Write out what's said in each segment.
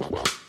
Well.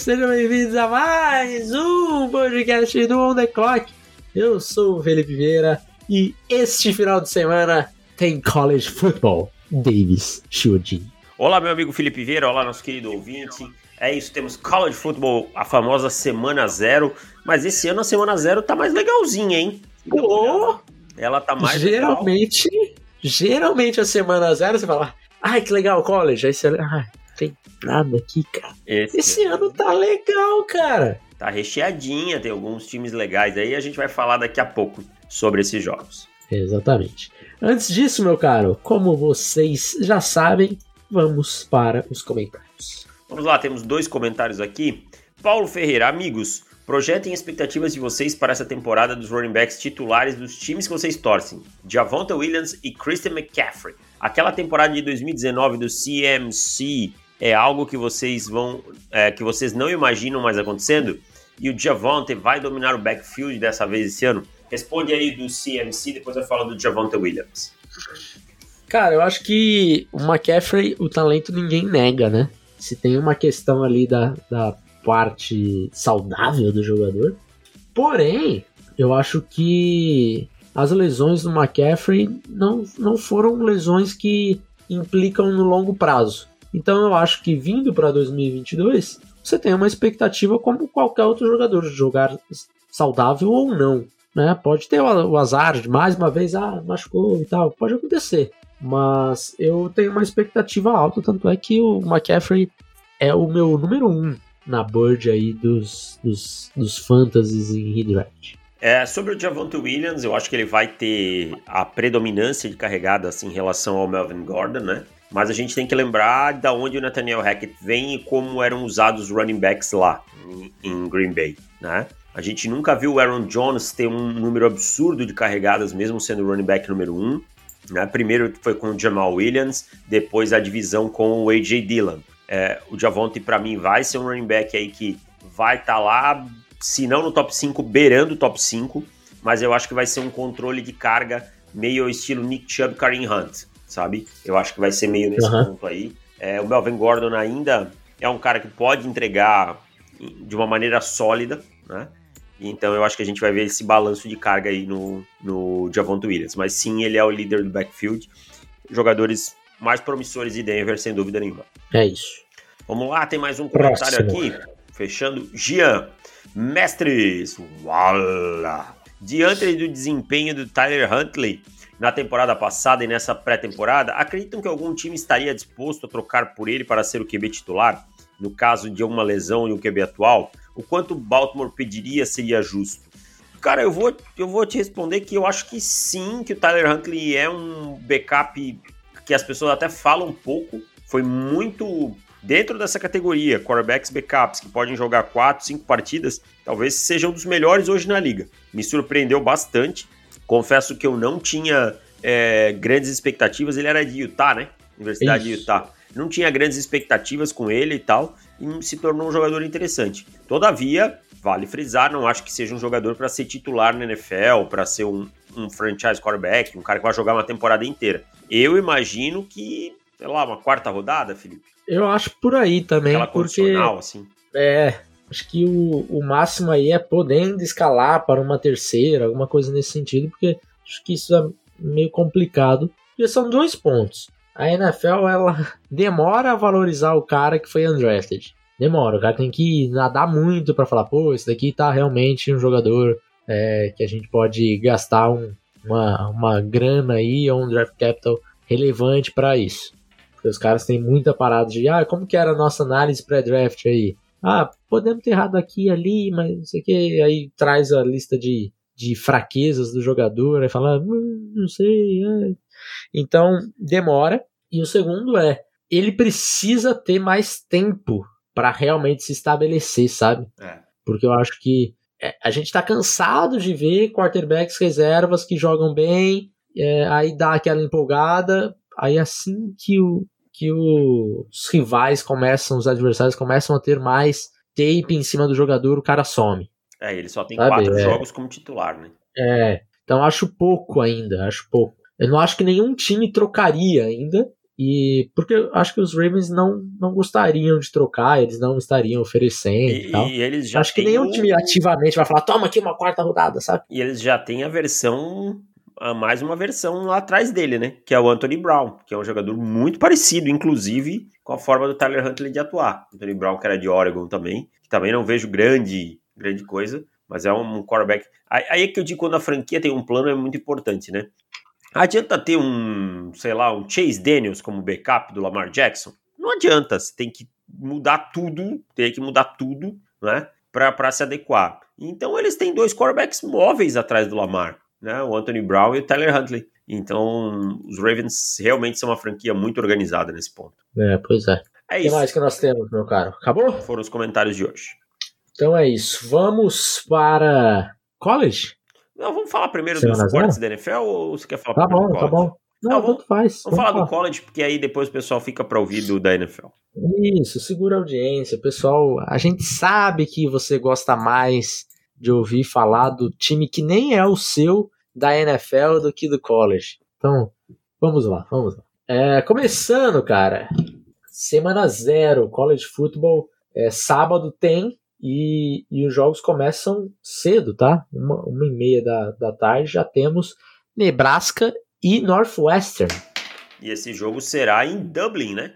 Sejam bem-vindos a mais um podcast do On The Clock. Eu sou o Felipe Vieira e este final de semana tem College Football. Davis Chiodin. Olá, meu amigo Felipe Vieira, olá, nosso querido ouvinte. É isso, temos College Football, a famosa Semana Zero, mas esse ano a Semana Zero tá mais legalzinha, hein? Oh, Ela tá mais geralmente, legal. geralmente a Semana Zero você fala, ai que legal, College. Aí você ai, tem nada aqui, cara. Esse, Esse ano tá legal, cara. tá recheadinha, tem alguns times legais aí, a gente vai falar daqui a pouco sobre esses jogos. Exatamente. Antes disso, meu caro, como vocês já sabem, vamos para os comentários. Vamos lá, temos dois comentários aqui. Paulo Ferreira, amigos, projetem expectativas de vocês para essa temporada dos running backs titulares dos times que vocês torcem. Javonta Williams e Christian McCaffrey. Aquela temporada de 2019 do CMC é algo que vocês vão, é, que vocês não imaginam mais acontecendo? E o Javonta vai dominar o backfield dessa vez esse ano? Responde aí do CMC, depois eu falo do Javonta Williams. Cara, eu acho que o McCaffrey, o talento ninguém nega, né? Se tem uma questão ali da, da parte saudável do jogador. Porém, eu acho que as lesões do McCaffrey não, não foram lesões que implicam no longo prazo. Então eu acho que vindo para 2022, você tem uma expectativa como qualquer outro jogador de jogar saudável ou não. Né? Pode ter o azar de mais uma vez, ah, machucou e tal, pode acontecer. Mas eu tenho uma expectativa alta, tanto é que o McCaffrey é o meu número um na board aí dos, dos, dos fantasies em redraft. É, sobre o Javonte Williams, eu acho que ele vai ter a predominância de carregadas em relação ao Melvin Gordon, né? Mas a gente tem que lembrar da onde o Nathaniel Hackett vem e como eram usados os running backs lá em, Green Bay, né? A gente nunca viu o Aaron Jones ter um número absurdo de carregadas, mesmo sendo o running back número um. Né? Primeiro foi com o Jamal Williams, depois a divisão com o A.J. Dillon. É, o Javonte, para mim, vai ser um running back aí que vai estar tá lá, se não no top 5, beirando o top 5, mas eu acho que vai ser um controle de carga meio estilo Nick Chubb, Kareem Hunt, sabe? Eu acho que vai ser meio nesse Uhum. ponto aí. É, o Melvin Gordon ainda é um cara que pode entregar de uma maneira sólida, né? Então eu acho que a gente vai ver esse balanço de carga aí no, no Javonte Williams. Mas sim, ele é o líder do backfield. Jogadores mais promissores de Denver, sem dúvida nenhuma. É isso. Vamos lá, tem mais um comentário Próximo. aqui. Fechando. Gian. Mestres. Wala. Diante do desempenho do Tyler Huntley na temporada passada e nessa pré-temporada, acreditam que algum time estaria disposto a trocar por ele para ser o QB titular? No caso de uma lesão e um QB atual? O quanto Baltimore pediria seria justo? Cara, eu vou, eu vou te responder que eu acho que sim, que o Tyler Huntley é um backup que as pessoas até falam um pouco. Foi muito dentro dessa categoria, quarterbacks backups, que podem jogar 4, 5 partidas, talvez sejam um dos melhores hoje na liga. Me surpreendeu bastante. Confesso que eu não tinha é, grandes expectativas. Ele era de Utah, né? Universidade de Isso. Utah. Não tinha grandes expectativas com ele e tal, e se tornou um jogador interessante. Todavia, vale frisar, não acho que seja um jogador para ser titular na NFL, para ser um, um franchise quarterback, um cara que vai jogar uma temporada inteira. Eu imagino que, sei lá, uma quarta rodada, Felipe. Eu acho por aí também, Aquela porque assim. é, acho que o, o máximo aí é podendo escalar para uma terceira, alguma coisa nesse sentido, porque acho que isso é meio complicado. Porque são dois pontos. A NFL ela demora a valorizar o cara que foi undrafted. Demora, o cara tem que nadar muito para falar, pô, esse daqui tá realmente um jogador é, que a gente pode gastar um- uma, uma grana aí ou um draft capital relevante para isso. Porque os caras têm muita parada de, ah, como que era a nossa análise pré-draft aí? Ah, podemos ter errado aqui e ali, mas não sei o que. Aí traz a lista de, de fraquezas do jogador, aí fala, hum, não sei. é. Então, demora. E o segundo é, ele precisa ter mais tempo para realmente se estabelecer, sabe? É. Porque eu acho que é, a gente tá cansado de ver quarterbacks reservas que jogam bem, é, aí dá aquela empolgada, aí assim que, o, que os rivais começam, os adversários começam a ter mais tape em cima do jogador, o cara some. É, ele só tem Sabe, quatro é. jogos como titular, né? É, então acho pouco ainda, acho pouco. Eu não acho que nenhum time trocaria ainda, e porque eu acho que os Ravens não, não gostariam de trocar, eles não estariam oferecendo e, E, tal. e eles já acho que nenhum time ativamente vai falar, toma aqui uma quarta rodada, sabe? E eles já têm a versão, a mais uma versão lá atrás dele, né? Que é o Anthony Brown, que é um jogador muito parecido, inclusive, com a forma do Tyler Huntley de atuar. Anthony Brown, que era de Oregon também, que também não vejo grande, grande coisa, mas é um quarterback. Aí é que eu digo quando a franquia tem um plano é muito importante, né? Adianta ter um, sei lá, um Chase Daniels como backup do Lamar Jackson? Não adianta, você tem que mudar tudo, tem que mudar tudo, né? Pra se adequar. Então eles têm dois quarterbacks móveis atrás do Lamar, né? O Anthony Brown e o Tyler Huntley. Então os Ravens realmente são uma franquia muito organizada nesse ponto. É, pois é. É O que isso. mais que nós temos, meu caro? Acabou? Foram os comentários de hoje. Então é isso. Vamos para college? Não, vamos falar primeiro Semana dos zero? cortes da NFL ou você quer falar Tá primeiro bom, do tá college? bom. Não, Não, vamos- faz. Vamos falar do college, porque aí depois o pessoal fica pra ouvir do da NFL. Isso, segura a audiência. Pessoal, a gente sabe que você gosta mais de ouvir falar do time que nem é o seu da NFL do que do college. Então, vamos lá, vamos lá. É, começando, cara, semana zero, college football, é, sábado tem e, e os jogos começam cedo, tá? Uma, uma e meia da, da tarde já temos Nebraska e Northwestern. E esse jogo será em Dublin, né?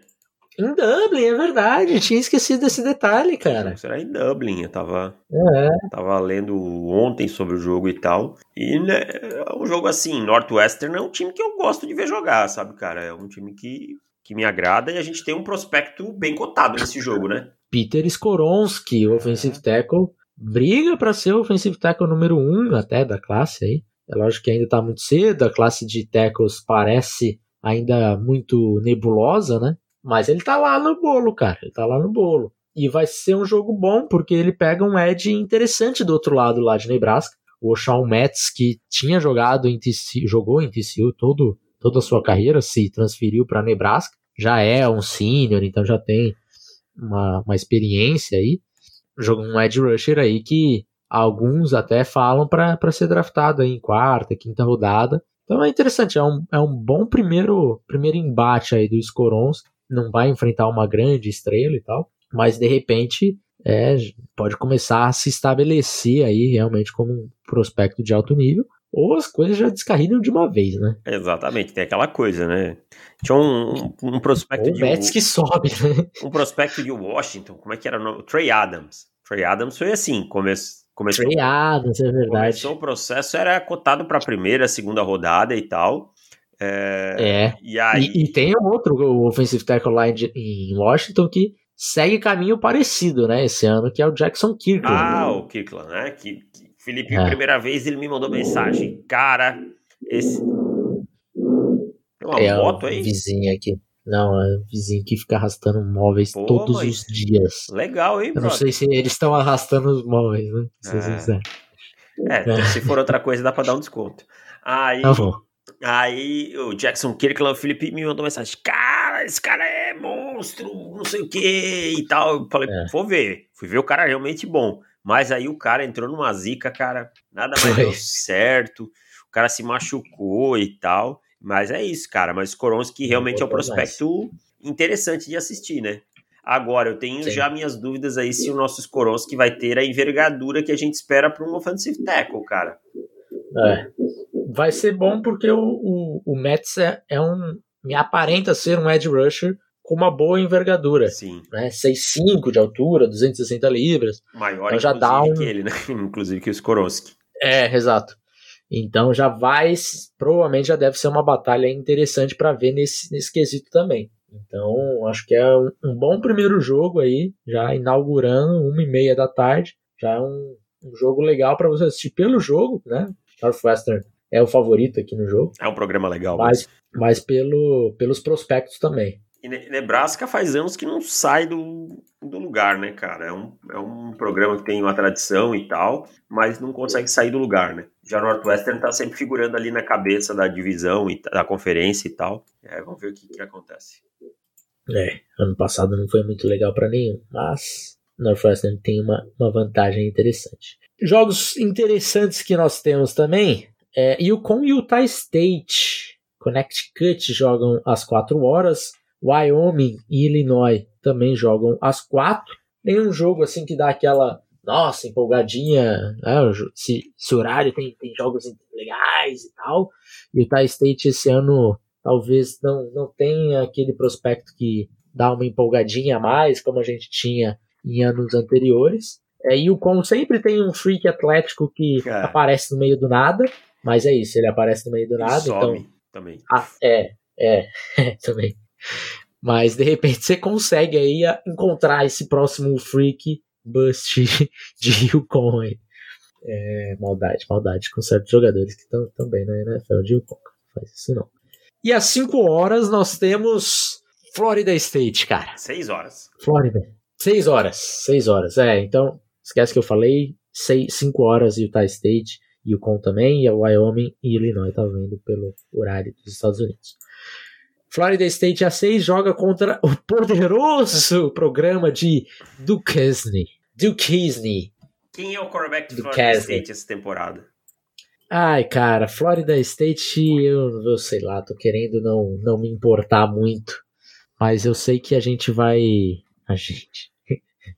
Em Dublin, é verdade. Tinha esquecido desse detalhe, cara. Será em Dublin. Eu tava, É, tava lendo ontem sobre o jogo e tal. E né, é um jogo assim, Northwestern é um time que eu gosto de ver jogar, sabe, cara? É um time que, que me agrada e a gente tem um prospecto bem cotado nesse jogo, né? Peter Skoronski, o offensive tackle, briga para ser o offensive tackle número um até da classe aí. É lógico que ainda tá muito cedo, a classe de tackles parece ainda muito nebulosa, né? Mas ele tá lá no bolo, cara. Ele tá lá no bolo. E vai ser um jogo bom, porque ele pega um edge interessante do outro lado lá de Nebraska. O Sean Metz, que tinha jogado em TCU, jogou em TCU todo, toda a sua carreira, se transferiu para Nebraska. Já é um senior, então já tem uma, uma experiência aí. Jogou um edge rusher aí que alguns até falam para ser draftado aí em quarta, quinta rodada. Então é interessante, é um, é um bom primeiro, primeiro embate aí do Scorons. Não vai enfrentar uma grande estrela e tal, mas de repente é, pode começar a se estabelecer aí realmente como um prospecto de alto nível. Ou as coisas já descarrilham de uma vez, né? Exatamente, tem aquela coisa, né? Tinha um, um, um prospecto Ou de Mets que sobe, né? um prospecto de Washington, como é que era o nome? Trey Adams. Trey Adams foi assim, come, começou, Trey Adams, é verdade. começou o processo, era cotado para a primeira, segunda rodada e tal. É, É. e aí, E, e tem um outro o offensive tackle lá em, Washington que segue caminho parecido, né? Esse ano, que é o Jackson Kirkland. ah, o Kirkland, né? Que, que Felipe, É. primeira vez ele me mandou mensagem. Cara, esse. Tem uma é moto aí? vizinho aqui. Não, é o vizinho que fica arrastando móveis Pô, todos os dias. Legal, hein, Eu não brother? sei se eles estão arrastando os móveis, né? Se É. quiserem. É, se for outra coisa, dá pra dar um desconto. Aí, Tá bom. Aí o Jackson Kirkland, o Felipe me mandou mensagem: Cara, esse cara é monstro, não sei o que e tal. Eu falei: É. Vou ver. Fui ver o cara realmente bom. Mas aí o cara entrou numa zica, cara. Nada mais deu certo. O cara se machucou e tal. Mas é isso, cara. Mas Skoronski realmente é um prospecto interessante de assistir, né? Agora, eu tenho Sim. já minhas dúvidas aí se o nosso Skoronski vai ter a envergadura que a gente espera para um offensive tackle, cara. É. Vai ser bom porque o, o, o Mets é, é um. Me aparenta ser um edge rusher com uma boa envergadura. Sim. Né? 6'5 de altura, 260 libras. Maior, Então já dá um- que ele, né? Inclusive que o Skoronski. É, exato. Então já vai, provavelmente já deve ser uma batalha interessante para ver nesse, nesse quesito também. Então acho que é um, um bom primeiro jogo aí, já inaugurando uma e meia da tarde, já é um, um jogo legal para você assistir pelo jogo, né? Northwestern é o favorito aqui no jogo. É um programa legal. Mas, mas pelo, pelos prospectos também. E Nebraska faz anos que não sai do, do lugar, né, cara? É um, é um programa que tem uma tradição e tal, mas não consegue sair do lugar, né? Já Northwestern tá sempre figurando ali na cabeça da divisão e da conferência e tal. É, vamos ver o que, que acontece. É, ano passado não foi muito legal para nenhum, mas Northwestern tem uma, uma vantagem interessante. Jogos interessantes que nós temos também é Yukon Utah State. Connecticut jogam às 4 horas. Wyoming e Illinois também jogam às 4. Nenhum jogo assim que dá aquela, nossa, empolgadinha, né? se, se o horário tem, tem jogos legais e tal. Utah State esse ano talvez não, não tenha aquele prospecto que dá uma empolgadinha a mais, como a gente tinha em anos anteriores. É, e o Con sempre tem um freak atlético que é. aparece no meio do nada, mas é isso, ele aparece no meio do nada. Some então, também. Ah, é, é, também. Mas de repente você consegue aí encontrar esse próximo freak bust de Yukon aí. É, maldade, maldade com certos jogadores que estão também na NFL de Yukon. Não faz isso não. E às 5 horas nós temos Florida State, cara. 6 horas. Florida. 6 horas. 6 horas. É, então, esquece que eu falei. 5 horas Utah State, Yukon também, e a Wyoming e Illinois tá vendo pelo horário dos Estados Unidos. Florida State A6 joga contra o poderoso programa de Duquesne. Duquesne. Quem é o quarterback de Florida State essa temporada? Ai, cara, Florida State, eu, eu sei lá, tô querendo não, não me importar muito. Mas eu sei que a gente vai. A gente.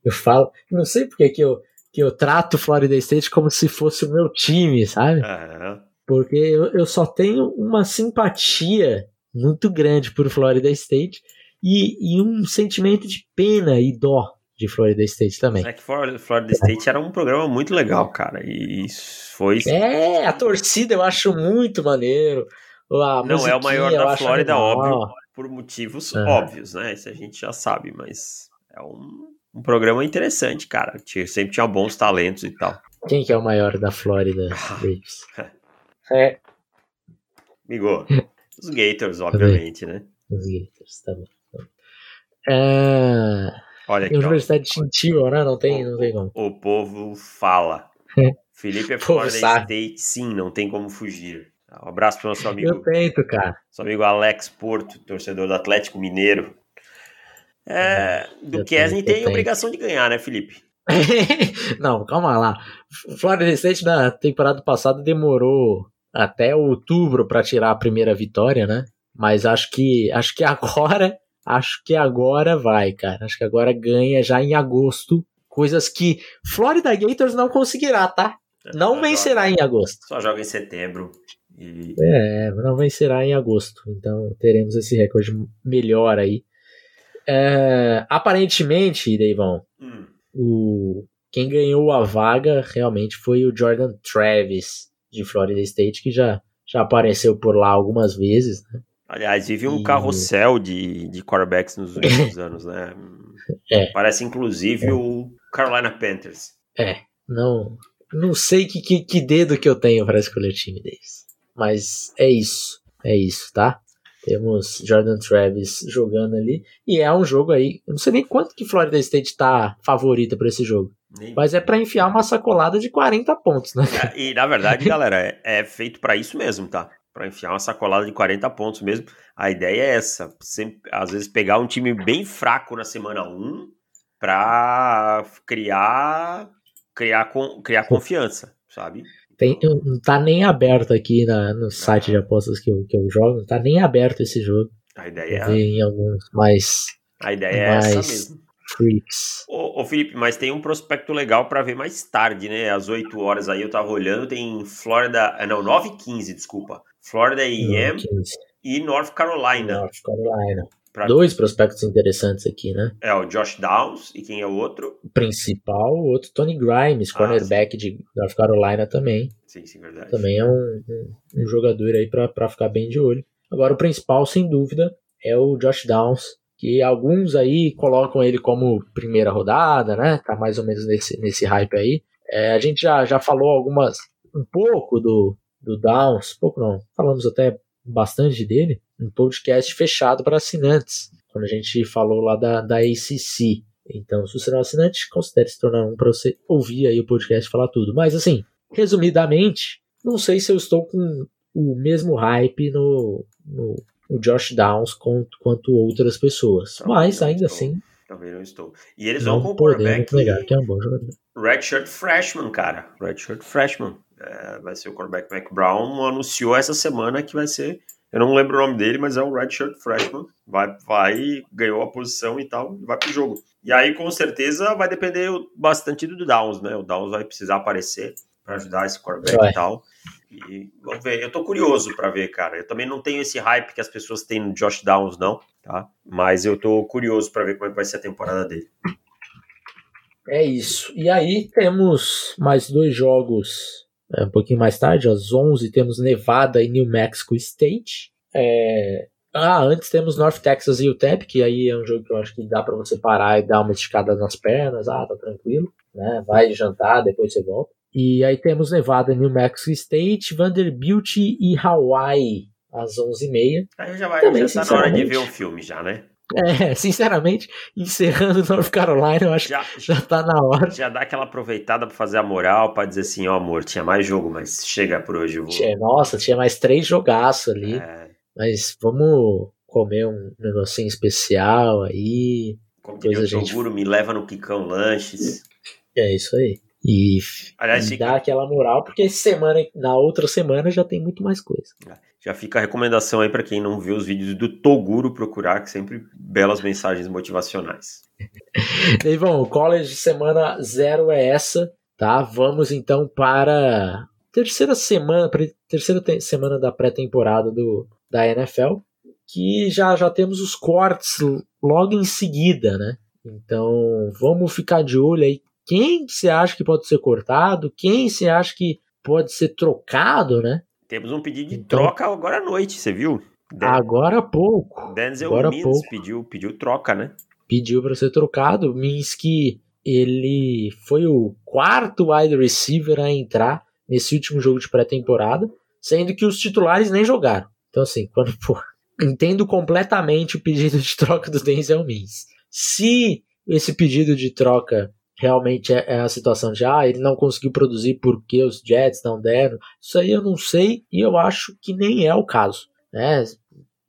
Eu falo. Não sei porque que eu, que eu trato Florida State como se fosse o meu time, sabe? Uhum. Porque eu, eu só tenho uma simpatia muito grande por Florida State e, e um sentimento de pena e dó de Florida State também. É que Florida State era um programa muito legal, cara. E foi. É, a torcida eu acho muito maneiro. A Não é o maior da Flórida, óbvio, por motivos óbvios, né? Isso a gente já sabe, mas é um, um programa interessante, cara. Sempre tinha bons talentos e tal. Quem que é o maior da Flórida, Davis? é. Migo. Os Gators, obviamente, né? Os Gators, tá bom. É... Olha aqui, Universidade de Chinchilla, né? Não tem, o, não tem como. O povo fala. Felipe é Florida State, sim, não tem como fugir. Um abraço para o nosso amigo. Eu tento, cara. Nosso amigo Alex Porto, torcedor do Atlético Mineiro. É, do Kesney tem obrigação de ganhar, né, Felipe? não, calma lá. Florida State na temporada passada demorou até outubro para tirar a primeira vitória, né? Mas acho que acho que agora, acho que agora vai, cara. Acho que agora ganha já em agosto, coisas que Florida Gators não conseguirá, tá? Não vencerá joga, em agosto. Só joga em setembro. E... É, não vencerá em agosto. Então teremos esse recorde melhor aí. É, aparentemente, Deivão, hum. o, quem ganhou a vaga realmente foi o Jordan Travis de Florida State, que já, já apareceu por lá algumas vezes. Né? Aliás, vive um e... carrossel de, de quarterbacks nos últimos anos, né? É. Parece inclusive é. o Carolina Panthers. É, não, não sei que, que, que dedo que eu tenho para escolher time deles. Mas é isso, é isso, tá? Temos Jordan Travis jogando ali. E é um jogo aí. Eu não sei nem quanto que Florida State tá favorita para esse jogo. Nem mas é para enfiar uma sacolada de 40 pontos, né? É, e na verdade, galera, é, é feito para isso mesmo, tá? Para enfiar uma sacolada de 40 pontos mesmo. A ideia é essa. Sempre, às vezes pegar um time bem fraco na semana 1 para criar criar, criar confiança, sabe? Tem, não tá nem aberto aqui na, no site de apostas que eu, que eu jogo, não tá nem aberto esse jogo. A ideia é. Em alguns mais. A ideia mais é essa mesmo. Freaks. Ô, ô Felipe, mas tem um prospecto legal para ver mais tarde, né? Às 8 horas aí eu tava olhando, tem Florida. Ah, não, 9 e 15, desculpa. Florida AM e North Carolina. North Carolina. Pra... Dois prospectos interessantes aqui, né? É o Josh Downs e quem é o outro? O principal, o outro Tony Grimes, ah, cornerback sim. de North Carolina também. Sim, sim, verdade. Também é um, um, um jogador aí para ficar bem de olho. Agora o principal, sem dúvida, é o Josh Downs, que alguns aí colocam ele como primeira rodada, né? Tá mais ou menos nesse, nesse hype aí. É, a gente já, já falou algumas um pouco do, do Downs, pouco não, falamos até bastante dele, um podcast fechado para assinantes, quando a gente falou lá da, da ACC. Então, se você não é assinante, considere se tornar um para você ouvir aí o podcast falar tudo. Mas assim, resumidamente, não sei se eu estou com o mesmo hype no, no, no Josh Downs quanto, quanto outras pessoas. Também Mas ainda estou. assim. Também não estou. E eles vão com o quarterback. Negar que é um bom jogador. Redshirt Freshman, cara. Redshirt Freshman. É, vai ser o quarterback Mac Brown. Anunciou essa semana que vai ser. Eu não lembro o nome dele, mas é um Redshirt Freshman. Vai, vai, ganhou a posição e tal, e vai pro jogo. E aí, com certeza, vai depender bastante do Downs, né? O Downs vai precisar aparecer para ajudar esse quarterback vai. e tal. E vamos ver. Eu tô curioso para ver, cara. Eu também não tenho esse hype que as pessoas têm no Josh Downs, não, tá? Mas eu tô curioso para ver como é que vai ser a temporada dele. É isso. E aí temos mais dois jogos um pouquinho mais tarde, às 11 temos Nevada e New Mexico State. É... Ah, antes temos North Texas e UTEP, que aí é um jogo que eu acho que dá para você parar e dar uma esticada nas pernas. Ah, tá tranquilo, né? Vai jantar, depois você volta. E aí temos Nevada, New Mexico State, Vanderbilt e Hawaii às 11h30. Aí já vai, Também, já tá na hora de ver o um filme já, né? É, sinceramente, encerrando North Carolina, eu acho já, que já tá na hora. Já dá aquela aproveitada pra fazer a moral, pra dizer assim, ó oh, amor, tinha mais jogo, mas chega por hoje. Vou... Tinha, nossa, tinha mais três jogaços ali. É. Mas vamos comer um negocinho especial aí. Como diria o gente... Toguro, me leva no Quicão Lanches. É isso aí. E, Aliás, e dá aquela moral, porque semana, na outra semana já tem muito mais coisa. Já fica a recomendação aí para quem não viu os vídeos do Toguro procurar, que sempre belas mensagens motivacionais. Deivão, o college semana zero é essa, tá? Vamos então para terceira semana, terceira semana da pré-temporada do da NFL, que já já temos os cortes logo em seguida, né? Então, vamos ficar de olho aí quem você acha que pode ser cortado, quem você acha que pode ser trocado, né? Temos um pedido de então, troca agora à noite, você viu? Den agora há pouco. Denzel agora pouco. pediu, pediu troca, né? Pediu para ser trocado. Minsky, ele foi o quarto wide receiver a entrar nesse último jogo de pré-temporada, sendo que os titulares nem jogaram. Então, assim, quando pô, entendo completamente o pedido de troca do Denzel Mims. Se esse pedido de troca realmente é, é, a situação de ah, ele não conseguiu produzir porque os Jets não deram. Isso aí eu não sei e eu acho que nem é o caso. Né?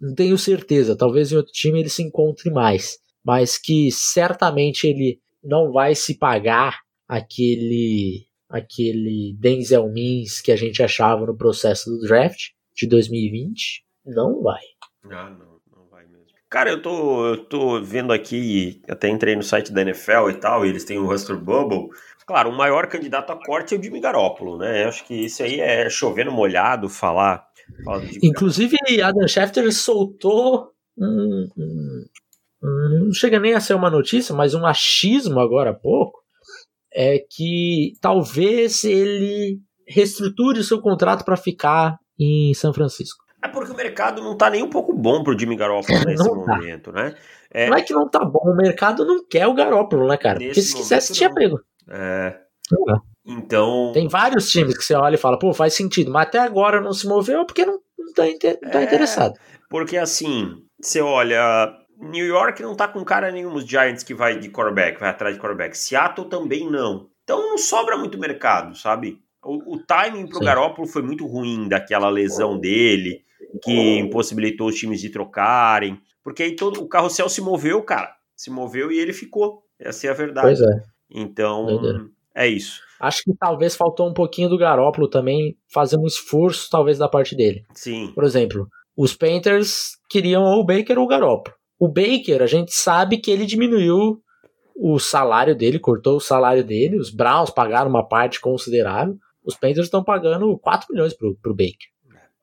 Não tenho certeza, talvez em outro time ele se encontre mais, mas que certamente ele não vai se pagar aquele aquele Denzel Mims que a gente achava no processo do draft de 2020. Não vai. Ah, não. Cara, eu tô, eu tô vendo aqui, até entrei no site da NFL e tal, e eles têm o Huster Bubble. Claro, o maior candidato a corte é o Jimmy Garoppolo, né? Eu acho que isso aí é chovendo molhado falar. falar Inclusive, Adam Schefter soltou um, um, um, Não chega nem a ser uma notícia, mas um achismo agora há pouco. É que talvez ele reestruture o seu contrato para ficar em São Francisco. É porque o mercado não tá nem um pouco bom pro Jimmy Garoppolo nesse tá. momento, né? É... Não é que não tá bom, o mercado não quer o Garoppolo, né, cara? Nesse porque se quisesse, tinha pego. É. Então. Tem vários times que você olha e fala, pô, faz sentido, mas até agora não se moveu porque não, não tá, inter... não tá é... interessado. Porque assim, você olha. New York não tá com cara nenhum, os Giants que vai de quarterback, vai atrás de quarterback. Seattle também não. Então não sobra muito mercado, sabe? O, o timing pro Sim. Garoppolo foi muito ruim daquela lesão dele que impossibilitou os times de trocarem. Porque aí todo o carrossel se moveu, cara. Se moveu e ele ficou. Essa é a verdade. Pois é. Então, é isso. Acho que talvez faltou um pouquinho do Garópolo também fazer um esforço, talvez, da parte dele. Sim. Por exemplo, os Panthers queriam ou o Baker ou o Garópolo. O Baker, a gente sabe que ele diminuiu o salário dele, cortou o salário dele. Os Browns pagaram uma parte considerável. Os Panthers estão pagando 4 milhões pro, pro Baker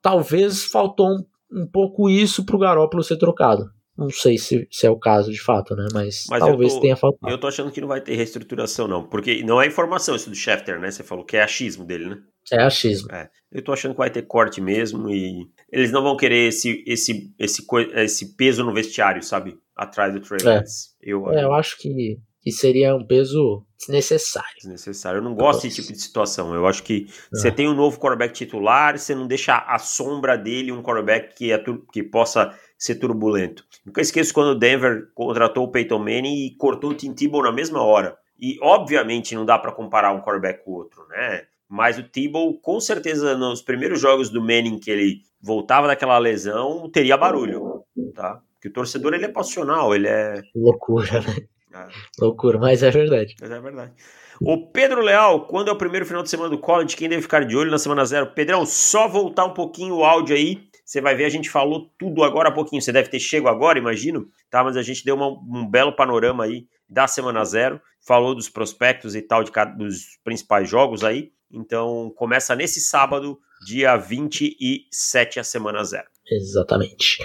talvez faltou um, um pouco isso pro Garópolo ser trocado. Não sei se, se, é o caso de fato, né? Mas, Mas talvez tô, tenha faltado. Eu tô achando que não vai ter reestruturação, não. Porque não é informação isso do Schefter, né? Você falou que é achismo dele, né? É achismo. É. Eu tô achando que vai ter corte mesmo e eles não vão querer esse, esse, esse, esse peso no vestiário, sabe? Atrás do Trey é. Eu, é, eu acho que que seria um peso desnecessário. Desnecessário. Eu não gosto desse tipo de situação. Eu acho que você tem um novo quarterback titular, você não deixa a sombra dele um quarterback que, é, que possa ser turbulento. Nunca esqueço quando o Denver contratou o Peyton Manning e cortou o Tim Tebow na mesma hora. E obviamente não dá para comparar um quarterback com o outro, né? Mas o Tebow, com certeza, nos primeiros jogos do Manning que ele voltava daquela lesão, teria barulho, tá? Porque o torcedor ele é passional, ele é loucura, né? É. Loucura, mas é verdade. Mas é verdade. O Pedro Leal, quando é o primeiro final de semana do college, quem deve ficar de olho na semana zero? Pedrão, só voltar um pouquinho o áudio aí, você vai ver, a gente falou tudo agora há pouquinho. Você deve ter chego agora, imagino, tá? Mas a gente deu uma, um belo panorama aí da semana zero, falou dos prospectos e tal, de cada, dos principais jogos aí. Então, começa nesse sábado, dia 27, a semana zero. Exatamente.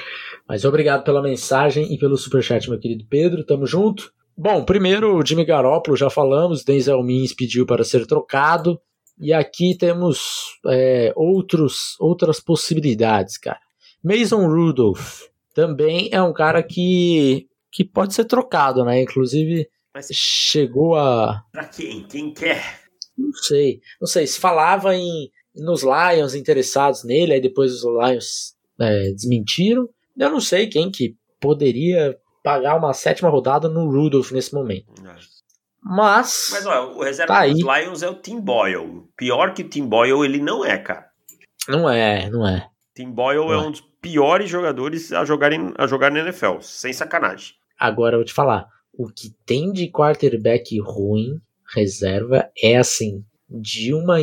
Mas obrigado pela mensagem e pelo superchat, meu querido Pedro. Tamo junto. Bom, primeiro o Jimmy Garoppolo, já falamos, Denzel Mims pediu para ser trocado. E aqui temos é, outros, outras possibilidades, cara. Mason Rudolph também é um cara que, que pode ser trocado, né? Inclusive, Mas chegou a. Pra quem? Quem quer? Não sei. Não sei. Se falava em nos Lions interessados nele, aí depois os Lions é, desmentiram. Eu não sei quem que poderia pagar uma sétima rodada no Rudolph nesse momento. É. Mas. Mas olha, o reserva tá dos Lions é o Tim Boyle. Pior que o Tim Boyle, ele não é, cara. Não é, não é. Tim Boyle não é, é um dos piores jogadores a jogar, em, a jogar na NFL, sem sacanagem. Agora eu vou te falar. O que tem de quarterback ruim, reserva, é assim, de uma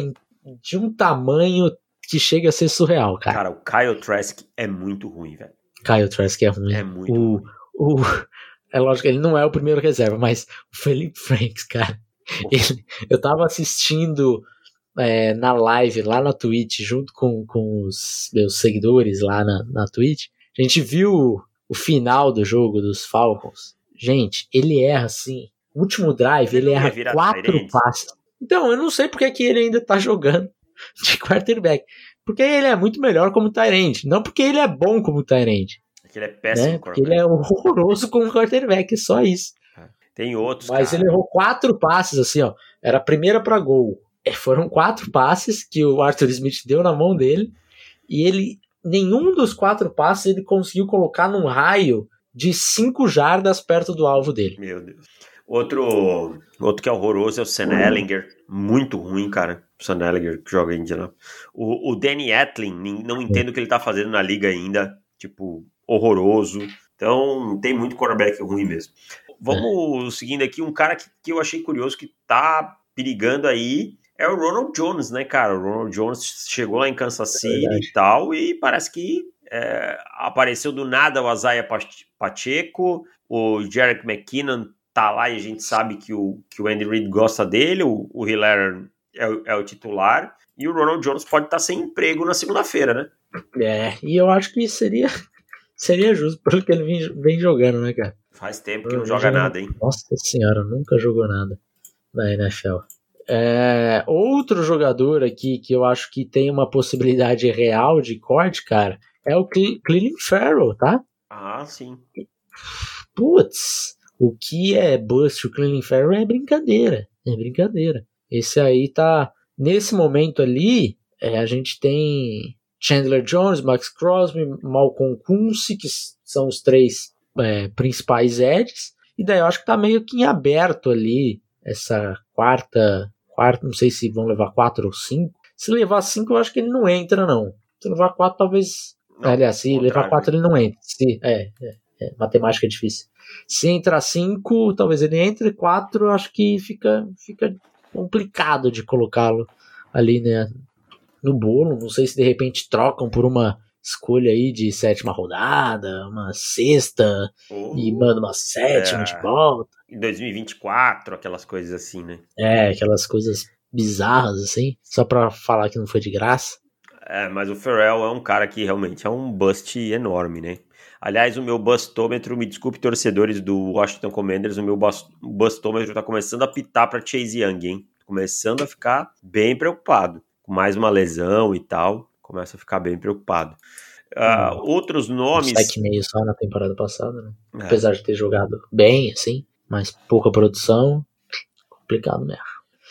de um tamanho que chega a ser surreal, cara. Cara, o Kyle Trask é muito ruim, velho. Kyle Trask é ruim. É muito o, ruim. O, é lógico que ele não é o primeiro reserva, mas o Felipe Franks, cara. Ele, eu tava assistindo é, na live lá na Twitch, junto com, com os meus seguidores lá na, na Twitch. A gente viu o final do jogo dos Falcons. Gente, ele erra assim. Último drive, ele, ele erra quatro passes. Então, eu não sei porque que ele ainda tá jogando de quarterback. Porque ele é muito melhor como Tyrant. Não porque ele é bom como Tyrant. Porque ele é péssimo. Né? Porque ele é horroroso como quarterback, é só isso. Tem outros. Mas cara. ele errou quatro passes, assim, ó. Era a primeira para gol. É, foram quatro passes que o Arthur Smith deu na mão dele. E ele. Nenhum dos quatro passes ele conseguiu colocar num raio de cinco jardas perto do alvo dele. Meu Deus. Outro, outro que é horroroso é o Sam Ellinger. Muito ruim, cara. O Sam Ellinger que joga Indiana. O, o Danny Etlin, não entendo o que ele tá fazendo na liga ainda. Tipo, horroroso. Então, tem muito quarterback ruim mesmo. Vamos é. seguindo aqui, um cara que, que eu achei curioso que tá perigando aí é o Ronald Jones, né, cara? O Ronald Jones chegou lá em Kansas é City é e tal, e parece que é, apareceu do nada o Isaiah Pacheco, o Jarek McKinnon tá lá e a gente sabe que o, que o Andy Reid gosta dele, o, o Hiller é, é, o titular, e o Ronald Jones pode estar tá sem emprego na segunda-feira, né? É, e eu acho que seria, seria justo pelo que ele vem, vem jogando, né, cara? Faz tempo que não joga nada, hein? Nossa senhora, nunca jogou nada na NFL. É, outro jogador aqui que eu acho que tem uma possibilidade real de corte, cara, é o Cleveland Farrell, tá? Ah, sim. Putz, o que é bust o Cleveland Farrell é brincadeira, é brincadeira. Esse aí tá nesse momento ali, é, a gente tem Chandler Jones, Max Crosby, Malcolm Kunze, que são os três é, principais edges, e daí eu acho que tá meio que em aberto ali essa quarta, quarta, não sei se vão levar quatro ou cinco. Se levar cinco, eu acho que ele não entra, não. Se levar quatro, talvez. Não, aliás, se levar quatro, ele não entra. Se, é, é, é, matemática é difícil. Se entrar cinco, talvez ele entre. Quatro, acho que fica, fica complicado de colocá-lo ali né, no bolo. Não sei se de repente trocam por uma escolha aí de sétima rodada, uma sexta, e manda uma sétima é, de volta. Em 2024, aquelas coisas assim, né? É, aquelas coisas bizarras assim, só pra falar que não foi de graça. É, mas o Ferrell é um cara que realmente é um bust enorme, né? Aliás, o meu bustômetro, me desculpe, torcedores do Washington Commanders, o meu bustômetro tá começando a pitar pra Chase Young, hein? Começando a ficar bem preocupado. Com mais uma lesão e tal começa a ficar bem preocupado. Uh, outros nomes. Um meio só na temporada passada, né? É. Apesar de ter jogado bem, assim. mas pouca produção. Complicado mesmo.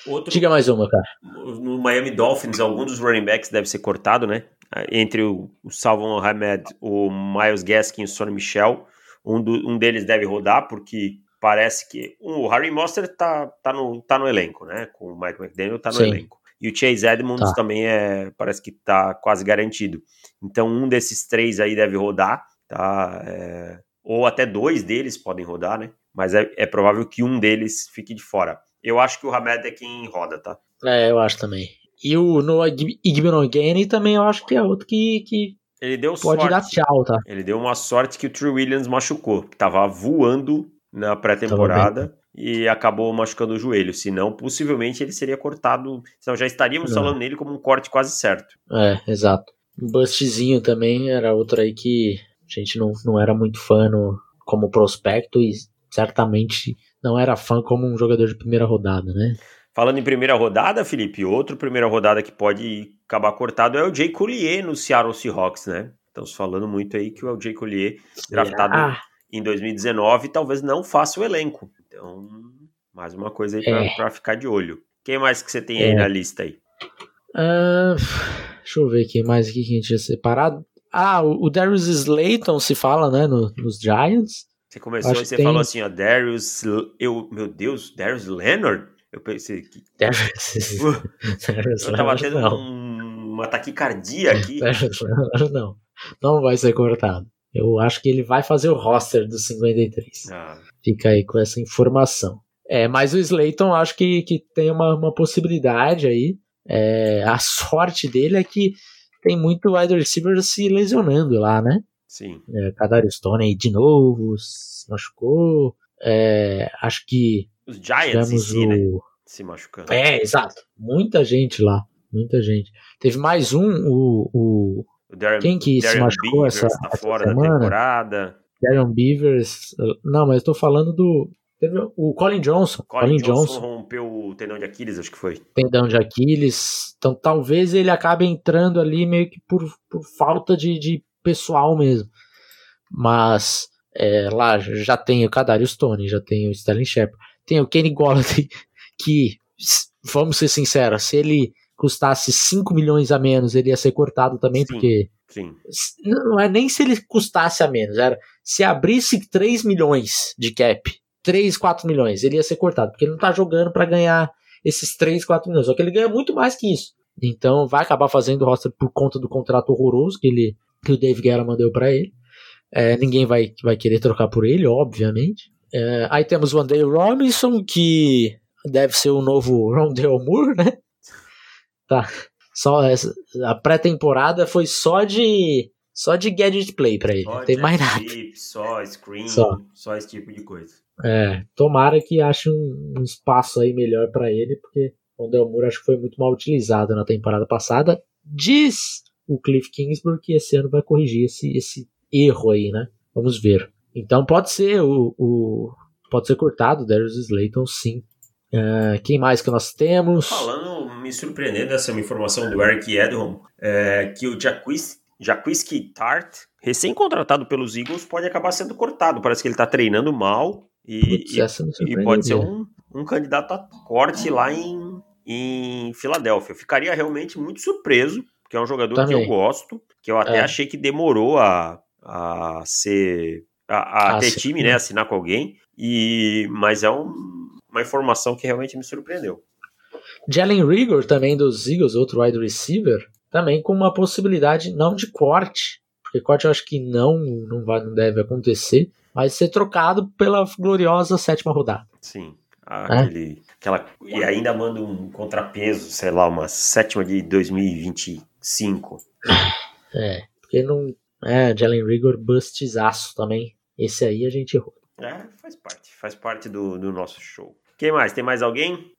Outro, Diga mais uma, cara. No Miami Dolphins, algum dos running backs deve ser cortado, né? Entre o, o Salvon Ahmed, o Miles Gaskin e o Sonny Michel. Um, do, um deles deve rodar, porque parece que. Um, o Harry Monster tá, tá, no, tá no elenco, né? Com o Mike McDaniel tá no Sim. elenco. E o Chase Edmonds tá. também é, parece que tá quase garantido. Então um desses três aí deve rodar, tá? É, ou até dois deles podem rodar, né? Mas é, é, provável que um deles fique de fora. Eu acho que o Hamed é quem roda, tá? É, eu acho também. E o Noah Igbenogany também eu acho que é outro que, que ele deu pode sorte. dar tchau, tá? Ele deu uma sorte que o True Williams machucou, que tava voando na pré-temporada e acabou machucando o joelho. Senão, possivelmente ele seria cortado. Senão já estaríamos Não. falando nele como um corte quase certo. É, exato. Um bustzinho também era outro aí que a gente não, não era muito fã no, como prospecto e certamente não era fã como um jogador de primeira rodada, né? Falando em primeira rodada, Felipe, outro primeira rodada que pode acabar cortado é o Jay Collier no Seattle Seahawks, né? Estamos falando muito aí que o Jay Collier, draftado ah. em 2019, talvez não faça o elenco. Então, mais uma coisa aí para é. ficar de olho. Quem mais que você tem é. aí na lista aí? Uh, deixa eu ver quem mais aqui que a gente tinha separado. Ah, o, Darius Slayton se fala, né, no, nos Giants. Você começou Acho e você tem... falou assim, ó, Darius, eu, meu Deus, Darius Leonard? Eu pensei que... Darius, Darius eu tava tendo um, uma taquicardia aqui. Darius Leonard não, não vai ser cortado. Eu acho que ele vai fazer o roster dos 53. Ah. Fica aí com essa informação. É, mas o Slayton acho que, que tem uma, uma possibilidade aí. É, a sorte dele é que tem muito wide receiver se lesionando lá, né? Sim. É, Kadarius Stone de novo, se machucou. É, acho que. Os Giants em si, o... né? Se machucando. É, exato. Muita gente lá. Muita gente. Teve mais um, o. o... Darren, Quem que Darren se machucou Beavers essa, tá essa fora semana? da temporada. Darren Beavers. Não, mas eu tô falando do. O Colin Johnson. Colin, Colin Johnson, Johnson, rompeu o tendão de Aquiles, acho que foi. Tendão de Aquiles. Então talvez ele acabe entrando ali meio que por, por falta de, de pessoal mesmo. Mas é, lá já tem o Kadarius Stone, já tem o Sterling Shepard, tem o Kenny Golladay, que, vamos ser sinceros, se ele custasse 5 milhões a menos, ele ia ser cortado também, sim, porque. Sim. Não é nem se ele custasse a menos, era se abrisse 3 milhões de cap 3, 4 milhões, ele ia ser cortado, porque ele não tá jogando para ganhar esses 3, 4 milhões, só que ele ganha muito mais que isso. Então vai acabar fazendo o roster por conta do contrato horroroso que, ele, que o Dave Guerra mandou para ele. É, ninguém vai, vai querer trocar por ele, obviamente. É, aí temos o Andale Robinson, que deve ser o novo Rondell Moore, né? Tá. Só essa, a pré-temporada foi só de só de gadget play para ele, só não tem mais nada. só screen, só. só esse tipo de coisa. É, tomara que ache um, um espaço aí melhor para ele, porque o Delmore acho que foi muito mal utilizado na temporada passada. Diz o Cliff Kingsbury que esse ano vai corrigir esse, esse erro aí, né? Vamos ver. Então pode ser o, o pode ser cortado o Darius Slayton, sim. Uh, quem mais que nós temos? Falando, me surpreendendo essa informação do Eric Edholm, é, que o Jaquiski Tart, recém-contratado pelos Eagles, pode acabar sendo cortado. Parece que ele está treinando mal e, Putz, e, e pode ser um, um candidato a corte lá em, em Filadélfia. Eu ficaria realmente muito surpreso, porque é um jogador Também. que eu gosto, que eu até é. achei que demorou a, a ser. a, a ter time, né? Assinar com alguém. E, mas é um, uma informação que realmente me surpreendeu. Jalen Rigor, também dos Eagles, outro wide receiver, também com uma possibilidade não de corte, porque corte eu acho que não, não, vai, não deve acontecer, mas ser trocado pela gloriosa sétima rodada. Sim. Aquele, é? aquela, e ainda manda um contrapeso, sei lá, uma sétima de 2025. É, porque não. É, Jalen Rigor bustizaço também. Esse aí a gente errou. É, faz parte, faz parte do, do nosso show. Quem mais? Tem mais alguém?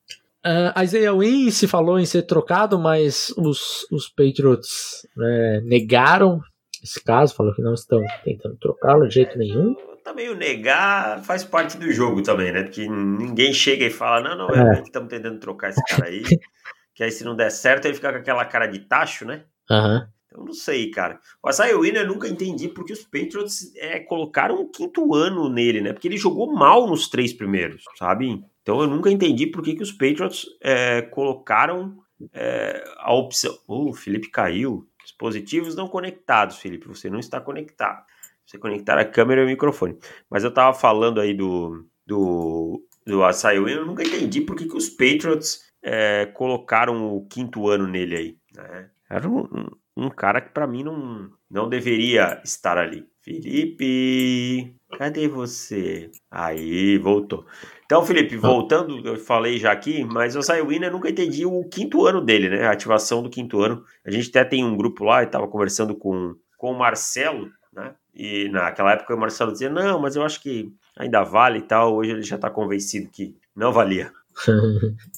Uh, Isaiah Wynn se falou em ser trocado, mas os, os Patriots né, negaram esse caso, falou que não estão tentando trocá-lo de jeito nenhum também o negar faz parte do jogo também, né? Porque ninguém chega e fala, não, não, é. realmente estamos tentando trocar esse cara aí. que aí se não der certo, ele fica com aquela cara de tacho, né? Uhum. Eu não sei, cara. O Asai Winner eu nunca entendi porque os Patriots é, colocaram um quinto ano nele, né? Porque ele jogou mal nos três primeiros, sabe? Então eu nunca entendi por que, que os Patriots é, colocaram é, a opção. Uh, o Felipe caiu. Dispositivos não conectados, Felipe. Você não está conectado. Você conectar a câmera e o microfone. Mas eu tava falando aí do, do, do Winner, eu nunca entendi por que, que os Patriots é, colocaram o quinto ano nele aí. Né? Era um, um, um, cara que para mim não, não deveria estar ali. Felipe, cadê você? Aí, voltou. Então, Felipe, ah. voltando, eu falei já aqui, mas o Zay Winner nunca entendi o quinto ano dele, né? A ativação do quinto ano. A gente até tem um grupo lá e tava conversando com, com o Marcelo, né? E naquela época o Marcelo dizia: Não, mas eu acho que ainda vale e tal. Hoje ele já tá convencido que não valia.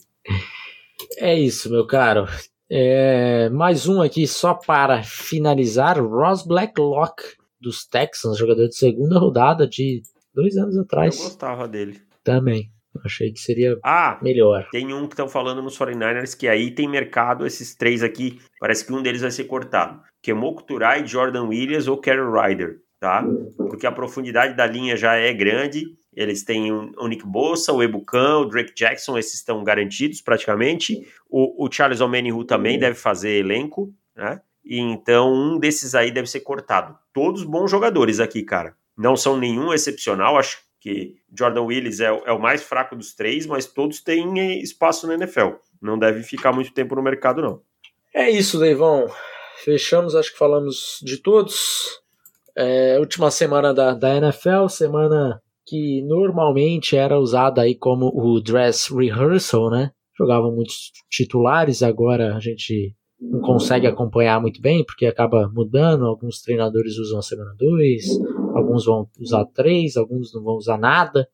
É isso, meu caro. É, mais um aqui só para finalizar. Ross Blacklock, dos Texans, jogador de segunda rodada de dois anos atrás. Eu gostava dele. Também. Achei que seria ah, melhor. Tem um que estão falando nos 49ers que aí tem mercado, esses três aqui, parece que um deles vai ser cortado. Kemoko Turai, Jordan Williams ou Carol Ryder, tá? Porque a profundidade da linha já é grande eles têm o Nick Bossa, o Ebucan, o Drake Jackson, esses estão garantidos praticamente. O, o Charles Omenihu também deve fazer elenco, né? E então um desses aí deve ser cortado. Todos bons jogadores aqui, cara. Não são nenhum excepcional. Acho que Jordan Willis é, é o mais fraco dos três, mas todos têm espaço na NFL. Não deve ficar muito tempo no mercado, não. É isso, Deivão. Fechamos, acho que falamos de todos. É, última semana da, da NFL, semana que normalmente era usada aí como o dress rehearsal, né? Jogavam muitos titulares, agora a gente não consegue acompanhar muito bem, porque acaba mudando, alguns treinadores usam a semana 2, alguns vão usar 3, alguns não vão usar nada.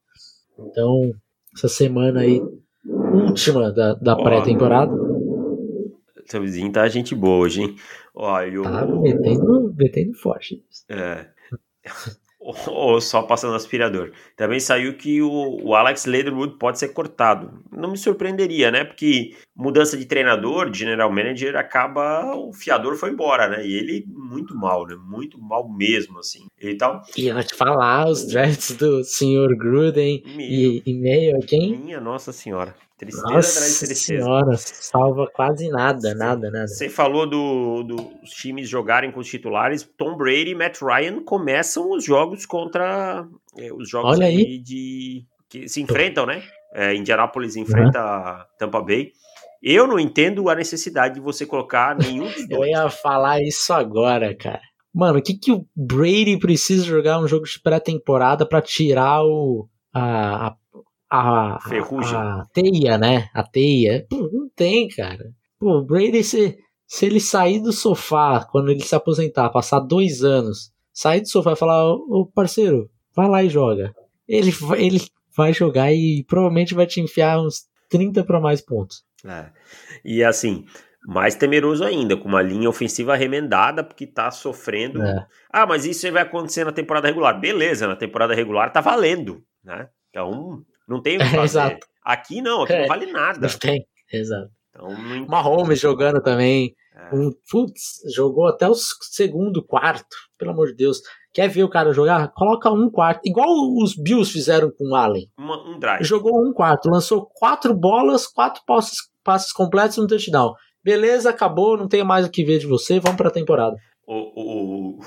Então, essa semana aí, última da, da pré-temporada. Seu vizinho tá gente boa hoje, hein? Olha, eu... Tá metendo, metendo forte. É ou só passando aspirador. Também saiu que o, o, Alex Leatherwood pode ser cortado. Não me surpreenderia, né? Porque mudança de treinador, de general manager, acaba. O fiador foi embora, né? E ele muito mal, né? Muito mal mesmo, assim. E tal. E eu te falar, os drafts do Sr. Gruden Meu, e, e meio quem? Minha Nossa Senhora. Tristeza Nossa atrás de tristeza. Senhora, salva quase nada, nada, nada. Você falou dos do, times jogarem com os titulares. Tom Brady e Matt Ryan começam os jogos contra é, os jogos Olha aí. de que se enfrentam, né? É, Indianapolis enfrenta uhum. Tampa Bay. Eu não entendo a necessidade de você colocar nenhum dos dois. Eu ia falar isso agora, cara. Mano, o que, que o Brady precisa jogar um jogo de pré-temporada para tirar o, a, a a, Ferrugem. a, a teia, né? A teia. Pô, não tem, cara. Pô, o Brady, se, se ele sair do sofá quando ele se aposentar, passar dois anos, sair do sofá e falar, ô parceiro, vai lá e joga. Ele, ele vai jogar e provavelmente vai te enfiar uns 30 para mais pontos. É. E assim, mais temeroso ainda, com uma linha ofensiva remendada, porque tá sofrendo. É. Ah, mas isso vai acontecer na temporada regular. Beleza, na temporada regular tá valendo, né? Então, não tem o que fazer. Exato. Aqui não, aqui é, não vale nada. Não tem, exato. Então, não Mahomes jogando também. É. Um, putz, jogou até o segundo, quarto. Pelo amor de Deus. Quer ver o cara jogar? Coloca um quarto. Igual os Bills fizeram com o Allen. Uma, um drive. Jogou um quarto. Lançou quatro bolas, quatro passes, passes completos no touchdown. Beleza, acabou. Não tenho mais o que ver de você. Vamos pra temporada. O, o,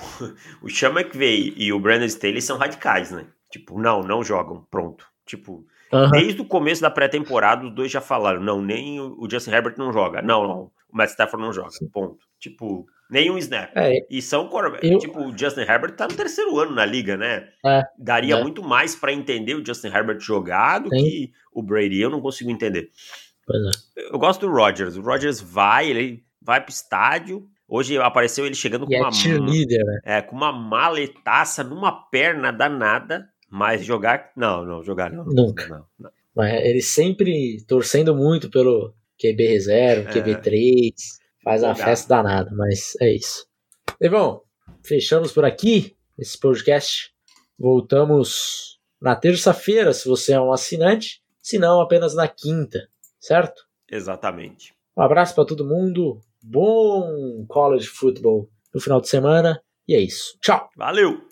o, Sean McVay e o Brandon Staley são radicais, né? Tipo, não, não jogam. Pronto. Tipo, uhum. desde o começo da pré-temporada, os dois já falaram: não, nem o Justin Herbert não joga. Não, não. O Matt Stafford não joga. Ponto. Tipo, nenhum snap. É, e são eu... Tipo, o Justin Herbert tá no terceiro ano na liga, né? É, Daria é. muito mais para entender o Justin Herbert jogar do Sim. que o Brady. Eu não consigo entender. É. Eu gosto do Rodgers. O Rodgers vai, ele vai pro estádio. Hoje apareceu ele chegando com é uma, né? é, com uma maletaça numa perna danada. Mas jogar, não, não, jogar não. Nunca. Não, não. Mas ele sempre torcendo muito pelo QB reserva, é. QB3, faz uma festa danada, mas é isso. Levão, fechamos por aqui esse podcast. Voltamos na terça-feira, se você é um assinante, se não, apenas na quinta, certo? Exatamente. Um abraço para todo mundo. Bom college football no final de semana. E é isso. Tchau. Valeu!